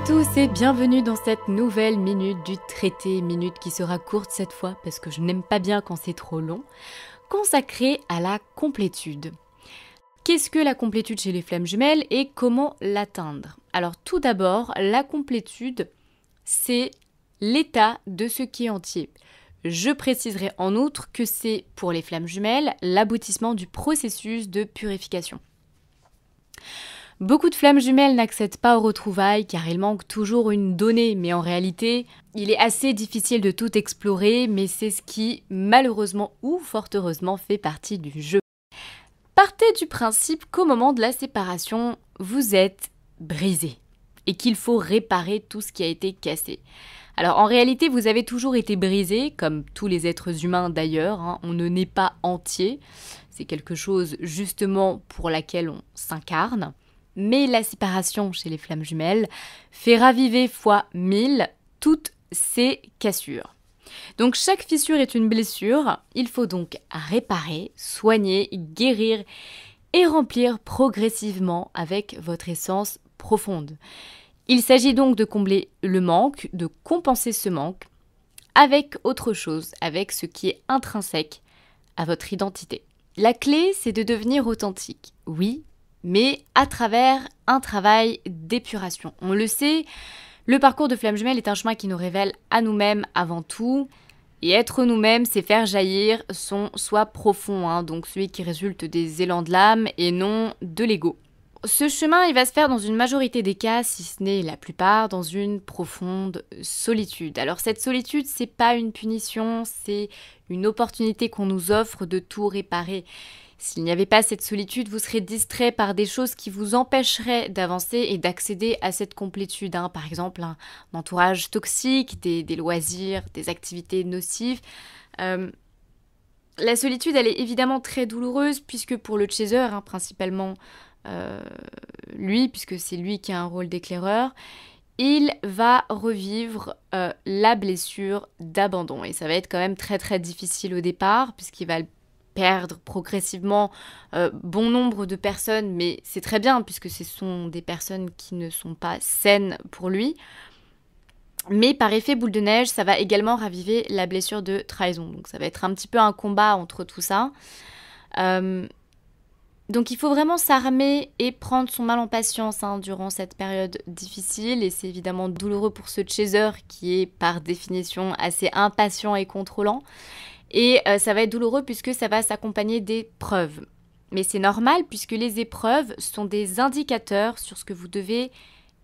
à tous et bienvenue dans cette nouvelle minute du traité, minute qui sera courte cette fois parce que je n'aime pas bien quand c'est trop long, consacrée à la complétude. Qu'est-ce que la complétude chez les flammes jumelles et comment l'atteindre? Alors tout d'abord, la complétude, c'est l'état de ce qui est entier. Je préciserai en outre que c'est pour les flammes jumelles l'aboutissement du processus de purification. Beaucoup de flammes jumelles n'accèdent pas aux retrouvailles car il manque toujours une donnée, mais en réalité, il est assez difficile de tout explorer, mais c'est ce qui, malheureusement ou fort heureusement, fait partie du jeu. Partez du principe qu'au moment de la séparation, vous êtes brisé et qu'il faut réparer tout ce qui a été cassé. Alors en réalité, vous avez toujours été brisé, comme tous les êtres humains d'ailleurs, hein. on ne naît pas entier, c'est quelque chose justement pour laquelle on s'incarne. Mais la séparation chez les flammes jumelles fait raviver fois mille toutes ces cassures. Donc chaque fissure est une blessure, il faut donc réparer, soigner, guérir et remplir progressivement avec votre essence profonde. Il s'agit donc de combler le manque, de compenser ce manque avec autre chose, avec ce qui est intrinsèque à votre identité. La clé, c'est de devenir authentique. Oui, mais à travers un travail d'épuration. On le sait, le parcours de Flamme Jumelle est un chemin qui nous révèle à nous-mêmes avant tout. Et être nous-mêmes, c'est faire jaillir son soi profond, hein, donc celui qui résulte des élans de l'âme et non de l'ego. Ce chemin, il va se faire dans une majorité des cas, si ce n'est la plupart, dans une profonde solitude. Alors cette solitude, c'est pas une punition, c'est une opportunité qu'on nous offre de tout réparer. S'il n'y avait pas cette solitude, vous serez distrait par des choses qui vous empêcheraient d'avancer et d'accéder à cette complétude. Hein. Par exemple, un, entourage toxique, des, loisirs, des activités nocives. Euh, la solitude, elle est évidemment très douloureuse puisque pour le chaser, hein, principalement lui, puisque c'est lui qui a un rôle d'éclaireur, il va revivre euh, la blessure d'abandon. Et ça va être quand même très très difficile au départ, puisqu'il va perdre progressivement euh, bon nombre de personnes, mais c'est très bien puisque ce sont des personnes qui ne sont pas saines pour lui. Mais par effet boule de neige, ça va également raviver la blessure de trahison. Donc ça va être un petit peu un combat entre tout ça. Euh, donc il faut vraiment s'armer et prendre son mal en patience hein, durant cette période difficile. Et c'est évidemment douloureux pour ce chaser qui est par définition assez impatient et contrôlant. Et euh, ça va être douloureux puisque ça va s'accompagner des preuves. Mais c'est normal puisque les épreuves sont des indicateurs sur ce que vous devez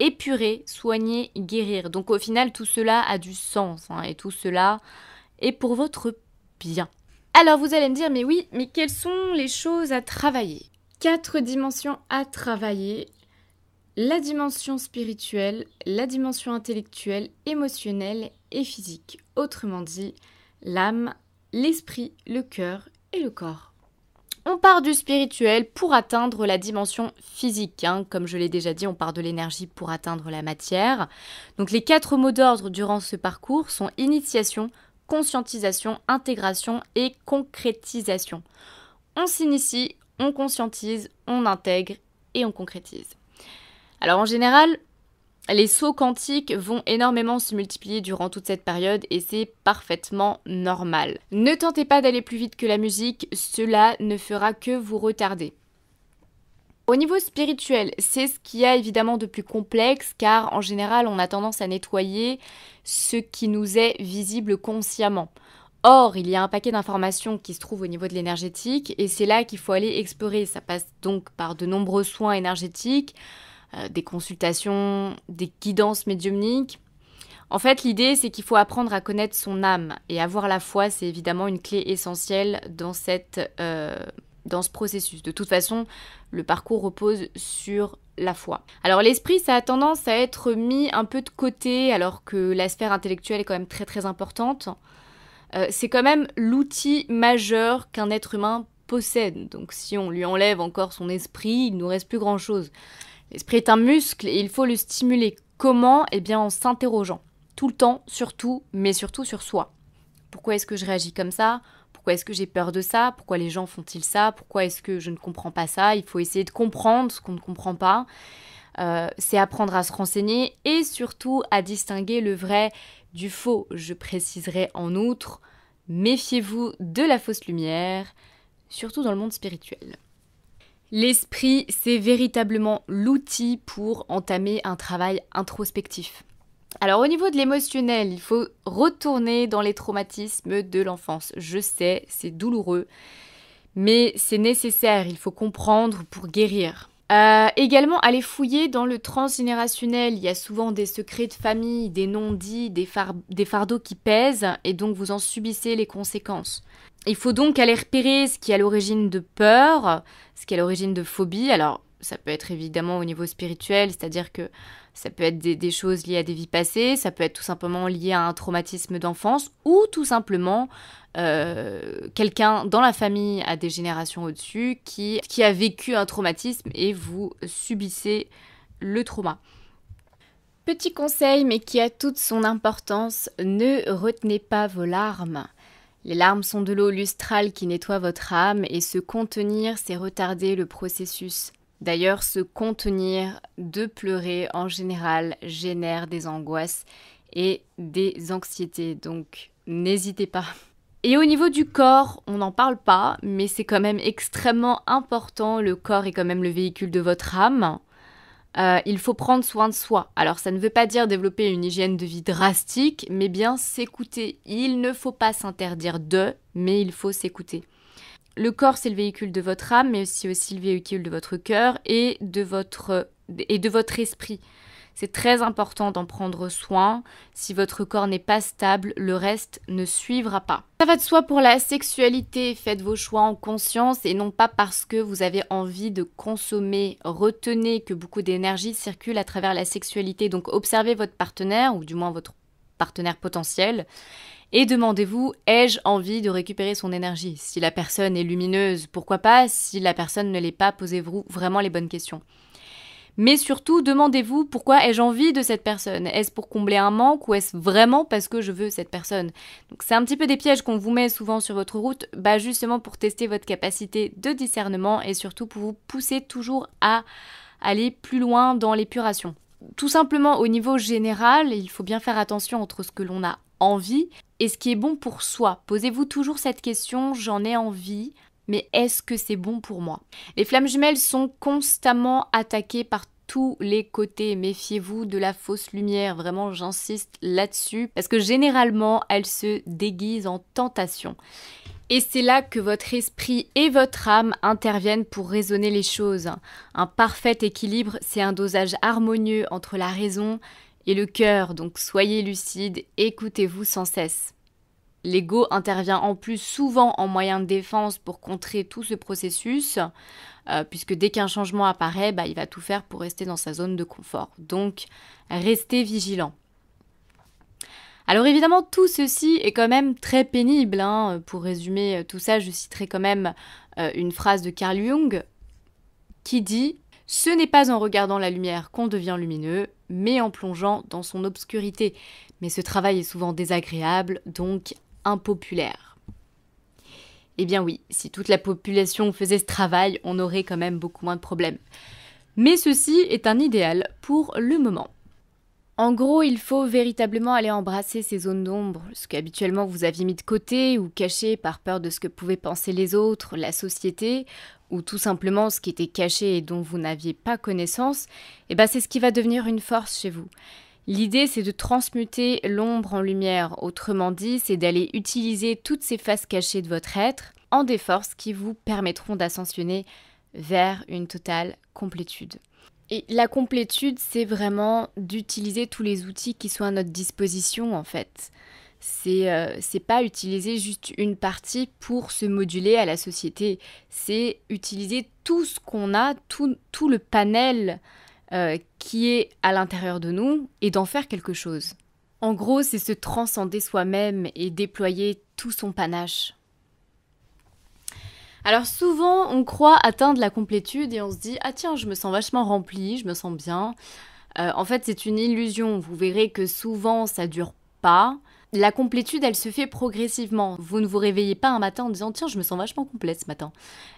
épurer, soigner, guérir. Donc au final, tout cela a du sens hein, et tout cela est pour votre bien. Alors vous allez me dire, mais oui, mais quelles sont les choses à travailler? Quatre dimensions à travailler. La dimension spirituelle, la dimension intellectuelle, émotionnelle et physique. Autrement dit, l'âme, l'esprit, le cœur et le corps. On part du spirituel pour atteindre la dimension physique. Hein. Comme je l'ai déjà dit, on part de l'énergie pour atteindre la matière. Donc les quatre mots d'ordre durant ce parcours sont initiation, conscientisation, intégration et concrétisation. On s'initie, on conscientise, on intègre et on concrétise. Alors en général, les sauts quantiques vont énormément se multiplier durant toute cette période et c'est parfaitement normal. Ne tentez pas d'aller plus vite que la musique, cela ne fera que vous retarder. Au niveau spirituel, c'est ce qu'il y a évidemment de plus complexe car en général on a tendance à nettoyer ce qui nous est visible consciemment. Or, il y a un paquet d'informations qui se trouvent au niveau de l'énergétique et c'est là qu'il faut aller explorer. Ça passe donc par de nombreux soins énergétiques, euh, des consultations, des guidances médiumniques. En fait, l'idée, c'est qu'il faut apprendre à connaître son âme et avoir la foi, c'est évidemment une clé essentielle dans, cette, euh, dans ce processus. De toute façon, le parcours repose sur la foi. Alors l'esprit, ça a tendance à être mis un peu de côté alors que la sphère intellectuelle est quand même très très importante. Euh, c'est quand même l'outil majeur qu'un être humain possède. Donc si on lui enlève encore son esprit, il nous reste plus grand-chose. L'esprit est un muscle et il faut le stimuler. Comment? Eh bien en s'interrogeant. Tout le temps, surtout, mais surtout sur soi. Pourquoi est-ce que je réagis comme ça? Pourquoi est-ce que j'ai peur de ça? Pourquoi les gens font-ils ça? Pourquoi est-ce que je ne comprends pas ça? Il faut essayer de comprendre ce qu'on ne comprend pas. Euh, c'est apprendre à se renseigner et surtout à distinguer le vrai du faux. Je préciserai en outre, méfiez-vous de la fausse lumière, surtout dans le monde spirituel. L'esprit, c'est véritablement l'outil pour entamer un travail introspectif. Alors au niveau de l'émotionnel, il faut retourner dans les traumatismes de l'enfance. Je sais, c'est douloureux, mais c'est nécessaire, il faut comprendre pour guérir. Euh, également, aller fouiller dans le transgénérationnel. Il y a souvent des secrets de famille, des non-dits, des, des, fardeaux qui pèsent, et donc vous en subissez les conséquences. Il faut donc aller repérer ce qui est à l'origine de peur, ce qui est à l'origine de phobie. Alors, ça peut être évidemment au niveau spirituel, c'est-à-dire que ça peut être des, choses liées à des vies passées, ça peut être tout simplement lié à un traumatisme d'enfance, ou tout simplement euh, quelqu'un dans la famille à des générations au-dessus qui, qui a vécu un traumatisme et vous subissez le trauma. Petit conseil, mais qui a toute son importance, ne retenez pas vos larmes. Les larmes sont de l'eau lustrale qui nettoie votre âme et se contenir, c'est retarder le processus. D'ailleurs, se contenir de pleurer en général génère des angoisses et des anxiétés, donc n'hésitez pas. Et au niveau du corps, on n'en parle pas, mais c'est quand même extrêmement important. Le corps est quand même le véhicule de votre âme. Euh, il faut prendre soin de soi. Alors ça ne veut pas dire développer une hygiène de vie drastique, mais bien s'écouter. Il ne faut pas s'interdire de, mais il faut s'écouter. Le corps, c'est le véhicule de votre âme, mais aussi, le véhicule de votre cœur et de votre, et de votre esprit. C'est très important d'en prendre soin. Si votre corps n'est pas stable, le reste ne suivra pas. Ça va de soi pour la sexualité. Faites vos choix en conscience et non pas parce que vous avez envie de consommer. Retenez que beaucoup d'énergie circule à travers la sexualité. Donc observez votre partenaire, ou du moins votre partenaire potentiel, et demandez-vous, ai-je envie de récupérer son énergie? Si la personne est lumineuse, pourquoi pas? Si la personne ne l'est pas, posez-vous vraiment les bonnes questions. Mais surtout, demandez-vous pourquoi ai-je envie de cette personne? Est-ce pour combler un manque ou est-ce vraiment parce que je veux cette personne? C'est un petit peu des pièges qu'on vous met souvent sur votre route, bah justement pour tester votre capacité de discernement et surtout pour vous pousser toujours à aller plus loin dans l'épuration. Tout simplement au niveau général, il faut bien faire attention entre ce que l'on a envie et ce qui est bon pour soi. Posez-vous toujours cette question, j'en ai envie, mais est-ce que c'est bon pour moi? Les flammes jumelles sont constamment attaquées par tous les côtés. Méfiez-vous de la fausse lumière, vraiment j'insiste là-dessus, parce que généralement elles se déguisent en tentation. Et c'est là que votre esprit et votre âme interviennent pour raisonner les choses. Un parfait équilibre, c'est un dosage harmonieux entre la raison, et le cœur, donc soyez lucide, écoutez-vous sans cesse. L'ego intervient en plus souvent en moyen de défense pour contrer tout ce processus, euh, puisque dès qu'un changement apparaît, bah, il va tout faire pour rester dans sa zone de confort. Donc, restez vigilant. Alors évidemment, tout ceci est quand même très pénible. Hein. Pour résumer tout ça, je citerai quand même euh, une phrase de Carl Jung qui dit ce n'est pas en regardant la lumière qu'on devient lumineux, mais en plongeant dans son obscurité. Mais ce travail est souvent désagréable, donc impopulaire. Eh bien oui, si toute la population faisait ce travail, on aurait quand même beaucoup moins de problèmes. Mais ceci est un idéal pour le moment. En gros, il faut véritablement aller embrasser ces zones d'ombre, ce qu'habituellement vous aviez mis de côté ou caché par peur de ce que pouvaient penser les autres, la société, ou tout simplement ce qui était caché et dont vous n'aviez pas connaissance, et eh ben c'est ce qui va devenir une force chez vous. L'idée, c'est de transmuter l'ombre en lumière, autrement dit, c'est d'aller utiliser toutes ces faces cachées de votre être en des forces qui vous permettront d'ascensionner vers une totale complétude. Et la complétude, c'est vraiment d'utiliser tous les outils qui sont à notre disposition en fait. C'est euh, pas utiliser juste une partie pour se moduler à la société, c'est utiliser tout ce qu'on a, tout, tout, le panel euh, qui est à l'intérieur de nous et d'en faire quelque chose. En gros, c'est se transcender soi-même et déployer tout son panache. Alors souvent, on croit atteindre la complétude et on se dit ah tiens, je me sens vachement rempli, je me sens bien. Euh, en fait, c'est une illusion. Vous verrez que souvent, ça dure pas. la complétude, elle se fait progressivement. Vous ne vous réveillez pas un matin en disant tiens, je me sens vachement complète ce matin.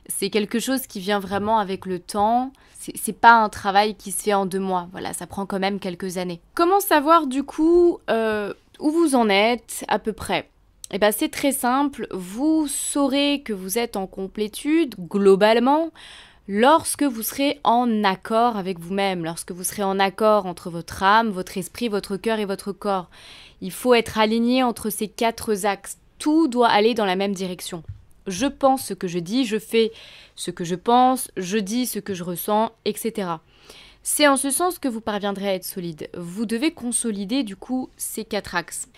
C'est quelque chose qui vient vraiment avec le temps. C'est pas un travail qui se fait en deux mois. Voilà, ça prend quand même quelques années. Comment savoir du coup euh, où vous en êtes à peu près? Eh bien, c'est très simple. Vous saurez que vous êtes en complétude globalement lorsque vous serez en accord avec vous-même, lorsque vous serez en accord entre votre âme, votre esprit, votre cœur et votre corps. Il faut être aligné entre ces quatre axes. Tout doit aller dans la même direction. Je pense ce que je dis, je fais ce que je pense, je dis ce que je ressens, etc. C'est en ce sens que vous parviendrez à être solide. Vous devez consolider du coup ces quatre axes.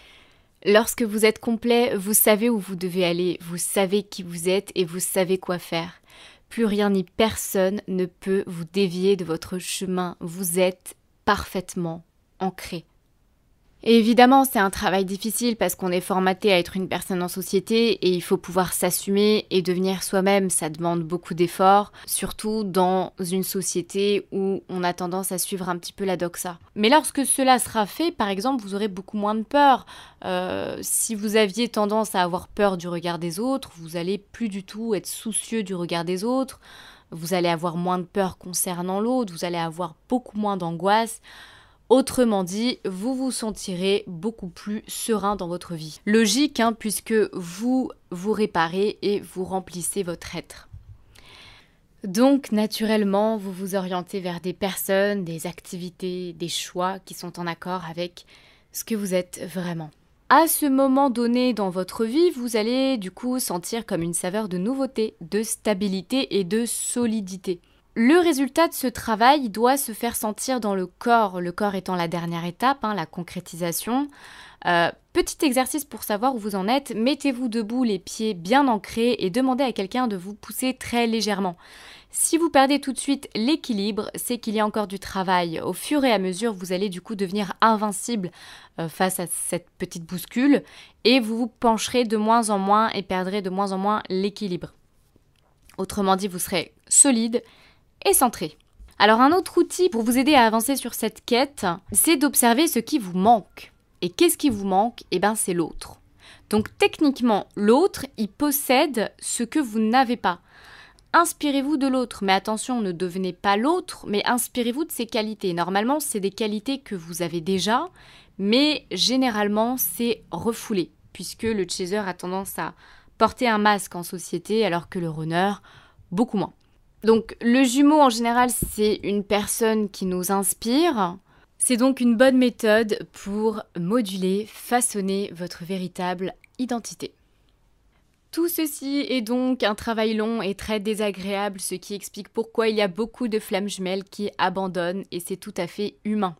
Lorsque vous êtes complet, vous savez où vous devez aller, vous savez qui vous êtes et vous savez quoi faire. Plus rien ni personne ne peut vous dévier de votre chemin. Vous êtes parfaitement ancré. Évidemment, c'est un travail difficile parce qu'on est formaté à être une personne en société et il faut pouvoir s'assumer et devenir soi-même. Ça demande beaucoup d'efforts, surtout dans une société où on a tendance à suivre un petit peu la doxa. Mais lorsque cela sera fait, par exemple, vous aurez beaucoup moins de peur. Euh, si vous aviez tendance à avoir peur du regard des autres, vous allez plus du tout être soucieux du regard des autres. Vous allez avoir moins de peur concernant l'autre, vous allez avoir beaucoup moins d'angoisse. Autrement dit, vous vous sentirez beaucoup plus serein dans votre vie. Logique, hein, puisque vous vous réparez et vous remplissez votre être. Donc, naturellement, vous vous orientez vers des personnes, des activités, des choix qui sont en accord avec ce que vous êtes vraiment. À ce moment donné dans votre vie, vous allez du coup sentir comme une saveur de nouveauté, de stabilité et de solidité. Le résultat de ce travail doit se faire sentir dans le corps, le corps étant la dernière étape, hein, la concrétisation. Euh, petit exercice pour savoir où vous en êtes, mettez-vous debout, les pieds bien ancrés et demandez à quelqu'un de vous pousser très légèrement. Si vous perdez tout de suite l'équilibre, c'est qu'il y a encore du travail. Au fur et à mesure, vous allez du coup devenir invincible euh, face à cette petite bouscule et vous vous pencherez de moins en moins et perdrez de moins en moins l'équilibre. Autrement dit, vous serez solide et centré. Alors un autre outil pour vous aider à avancer sur cette quête, c'est d'observer ce qui vous manque. Et qu'est-ce qui vous manque? Eh bien c'est l'autre. Donc techniquement, l'autre, il possède ce que vous n'avez pas. Inspirez-vous de l'autre, mais attention, ne devenez pas l'autre, mais inspirez-vous de ses qualités. Normalement, c'est des qualités que vous avez déjà, mais généralement, c'est refoulé, puisque le chaser a tendance à porter un masque en société, alors que le runner, beaucoup moins. Donc le jumeau en général, c'est une personne qui nous inspire. C'est donc une bonne méthode pour moduler, façonner votre véritable identité. Tout ceci est donc un travail long et très désagréable, ce qui explique pourquoi il y a beaucoup de flammes jumelles qui abandonnent et c'est tout à fait humain.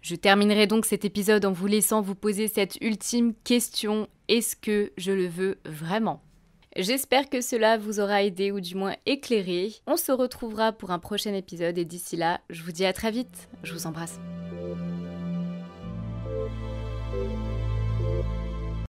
Je terminerai donc cet épisode en vous laissant vous poser cette ultime question, est-ce que je le veux vraiment? J'espère que cela vous aura aidé ou du moins éclairé. On se retrouvera pour un prochain épisode et d'ici là, je vous dis à très vite. Je vous embrasse.